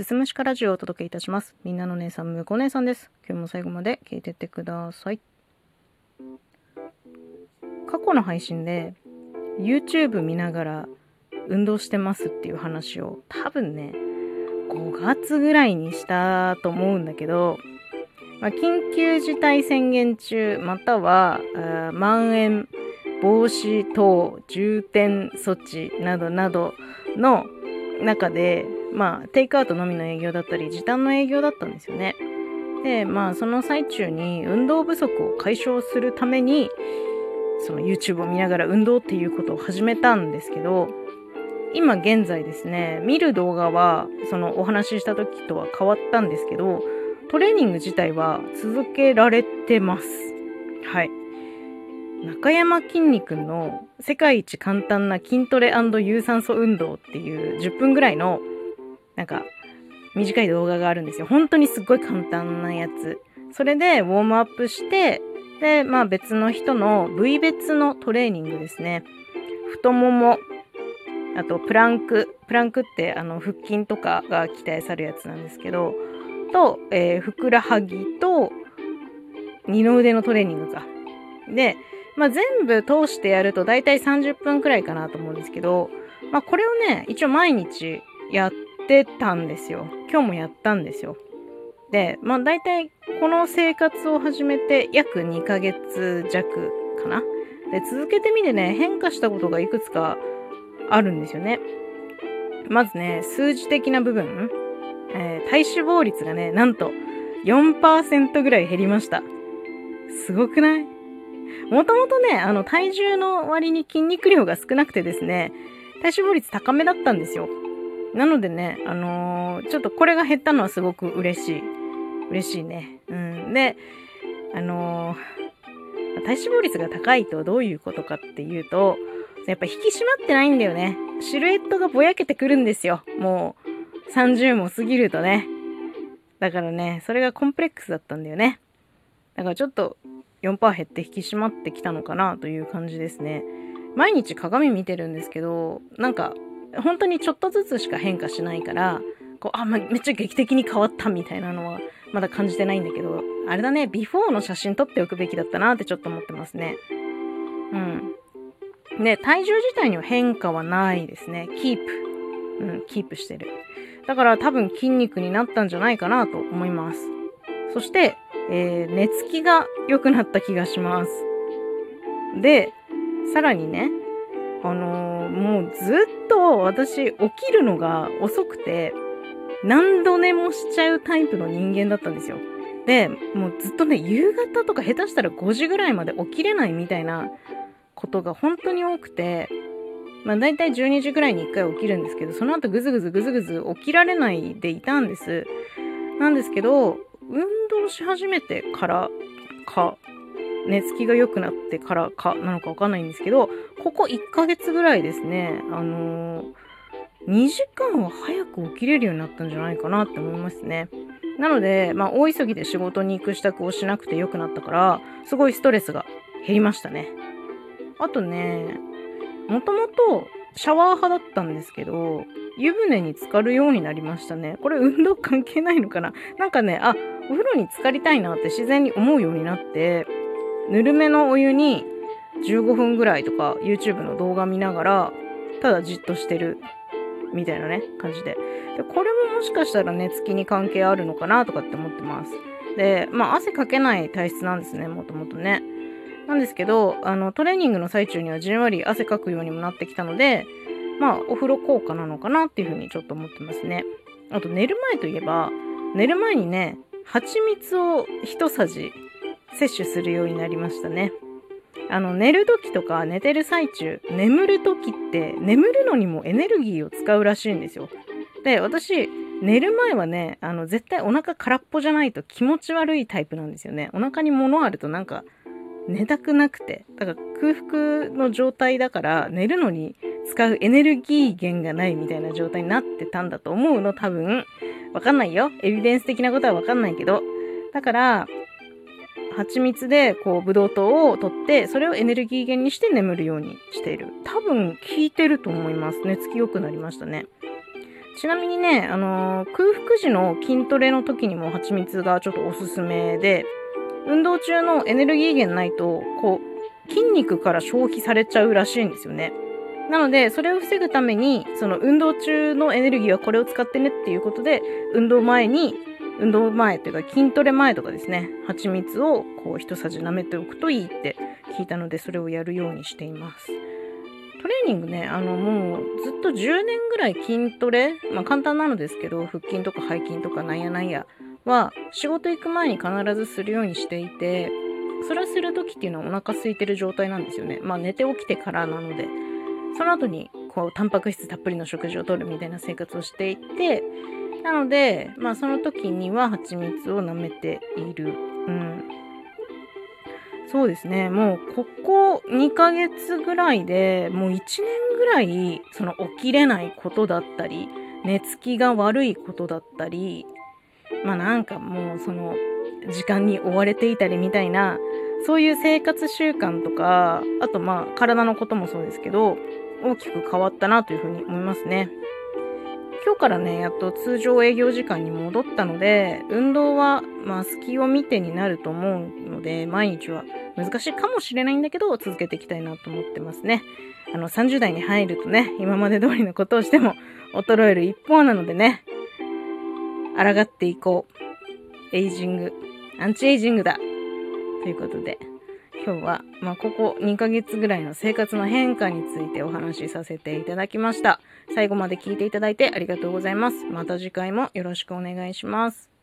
すすむしかラジオをお届けいたします。みんなの姉さん、むこ姉さんです。今日も最後まで聞いてってください。過去の配信で YouTube 見ながら運動してますっていう話を多分ね、5月ぐらいにしたと思うんだけど、まあ、緊急事態宣言中、または、まん延防止等重点措置などなどの中で、まあ、テイクアウトのみの営業だったり、時短の営業だったんですよね。で、まあ、その最中に運動不足を解消するために、その YouTube を見ながら運動っていうことを始めたんですけど、今現在ですね、見る動画は、そのお話しした時とは変わったんですけど、トレーニング自体は続けられてます。はい。中山きんに君の世界一簡単な筋トレ有酸素運動っていう10分ぐらいのなんか短い動画があるんですよ。本当にすっごい簡単なやつ。それでウォームアップして、で、まあ別の人の部位別のトレーニングですね。太もも、あとプランク。プランクってあの腹筋とかが鍛えされるやつなんですけど、と、えーふくらはぎと二の腕のトレーニングか。で、まあ、全部通してやると大体30分くらいかなと思うんですけど、まあ、これをね、一応毎日やってたんですよ。今日もやったんですよ。で、まあ、大体この生活を始めて約2ヶ月弱かな。で、続けてみてね、変化したことがいくつかあるんですよね。まずね、数字的な部分。えー体脂肪率がね、なんと4%ぐらい減りました。すごくない？もともとね、あの、体重の割に筋肉量が少なくてですね、体脂肪率高めだったんですよ。なのでね、あのーちょっとこれが減ったのはすごく嬉しい。嬉しいね。うん。で、あのー体脂肪率が高いとどういうことかっていうと、やっぱ引き締まってないんだよね。シルエットがぼやけてくるんですよ。もう、30も過ぎるとね。だからね、それがコンプレックスだったんだよね。だからちょっと4%減って引き締まってきたのかなという感じですね。毎日鏡見てるんですけど、なんか本当にちょっとずつしか変化しないから、こう、あ、まめっちゃ劇的に変わったみたいなのはまだ感じてないんだけど、あれだね、ビフォーの写真撮っておくべきだったなってちょっと思ってますね。うん。で、体重自体には変化はないですね。キープ。うん、キープしてる。だから多分筋肉になったんじゃないかなと思います。そして、えー寝つきが良くなった気がします。で、さらにね、あのーもうずっと私起きるのが遅くて、何度寝もしちゃうタイプの人間だったんですよ。で、もうずっとね、夕方とか下手したら5時ぐらいまで起きれないみたいなことが本当に多くて、まあ大体12時ぐらいに1回起きるんですけど、その後ぐずぐずぐずぐず起きられないでいたんです。なんですけど、運動し始めてからか、寝つきが良くなってからかなのかわかんないんですけど、ここ1ヶ月ぐらいですね、あのー2時間は早く起きれるようになったんじゃないかなって思いますね。なので、まあ、大急ぎで仕事に行く支度をしなくて良くなったから、すごいストレスが減りましたね。あとね、もともとシャワー派だったんですけど、湯船に浸かるようになりましたね。これ運動関係ないのかな？なんかね、あ、お風呂に浸かりたいなって自然に思うようになって、ぬるめのお湯に15分ぐらいとか YouTube の動画見ながら、ただじっとしてるみたいなね、感じで。で、これももしかしたら寝つきに関係あるのかなとかって思ってます。で、まあ汗かけない体質なんですね、もともとね。なんですけど、あの、トレーニングの最中にはじんわり汗かくようにもなってきたので、まあ、お風呂効果なのかなっていうふうにちょっと思ってますね。あと、寝る前といえば、寝る前にね、蜂蜜を一さじ摂取するようになりましたね。あの、寝る時とか寝てる最中、眠る時って、眠るのにもエネルギーを使うらしいんですよ。で、私、寝る前はね、あの、絶対お腹空っぽじゃないと気持ち悪いタイプなんですよね。お腹に物あるとなんか、寝たくなくて。だから空腹の状態だから、寝るのに使うエネルギー源がないみたいな状態になってたんだと思うの、多分。わかんないよ。エビデンス的なことはわかんないけど。だから、蜂蜜でこうブドウ糖を取ってそれをエネルギー源にして眠るようにしている。多分効いてると思います寝つき良くなりましたね。ちなみにね、あのー、空腹時の筋トレの時にも蜂蜜がちょっとおすすめで、運動中のエネルギー源ないと、こう、筋肉から消費されちゃうらしいんですよね。なので、それを防ぐために、その運動中のエネルギーはこれを使ってねっていうことで、運動前に、運動前っていうか筋トレ前とかですね、蜂蜜をこう一さじ舐めておくといいって聞いたので、それをやるようにしています。トレーニングね、あのもうずっと10年ぐらい筋トレ、まあ簡単なのですけど、腹筋とか背筋とかなんやなんやは仕事行く前に必ずするようにしていて、それをする時っていうのはお腹空いてる状態なんですよね。まあ寝て起きてからなので、その後にこうタンパク質たっぷりの食事をとるみたいな生活をしていて、なので、まあその時には蜂蜜を舐めている。うん。そうですね。もうここ2ヶ月ぐらいでもう1年ぐらいその起きれないことだったり、寝つきが悪いことだったり、まあなんかもうその時間に追われていたりみたいな、そういう生活習慣とか、あとまあ体のこともそうですけど、大きく変わったなというふうに思いますね。今日からね、やっと通常営業時間に戻ったので、運動は、まあ、隙を見てになると思うので、毎日は難しいかもしれないんだけど、続けていきたいなと思ってますね。あの、30代に入るとね、今まで通りのことをしても衰える一方なのでね、抗っていこう。エイジング、アンチエイジングだ。ということで、今日は、まあ、ここ2ヶ月ぐらいの生活の変化についてお話しさせていただきました。最後まで聞いていただいてありがとうございます。また次回もよろしくお願いします。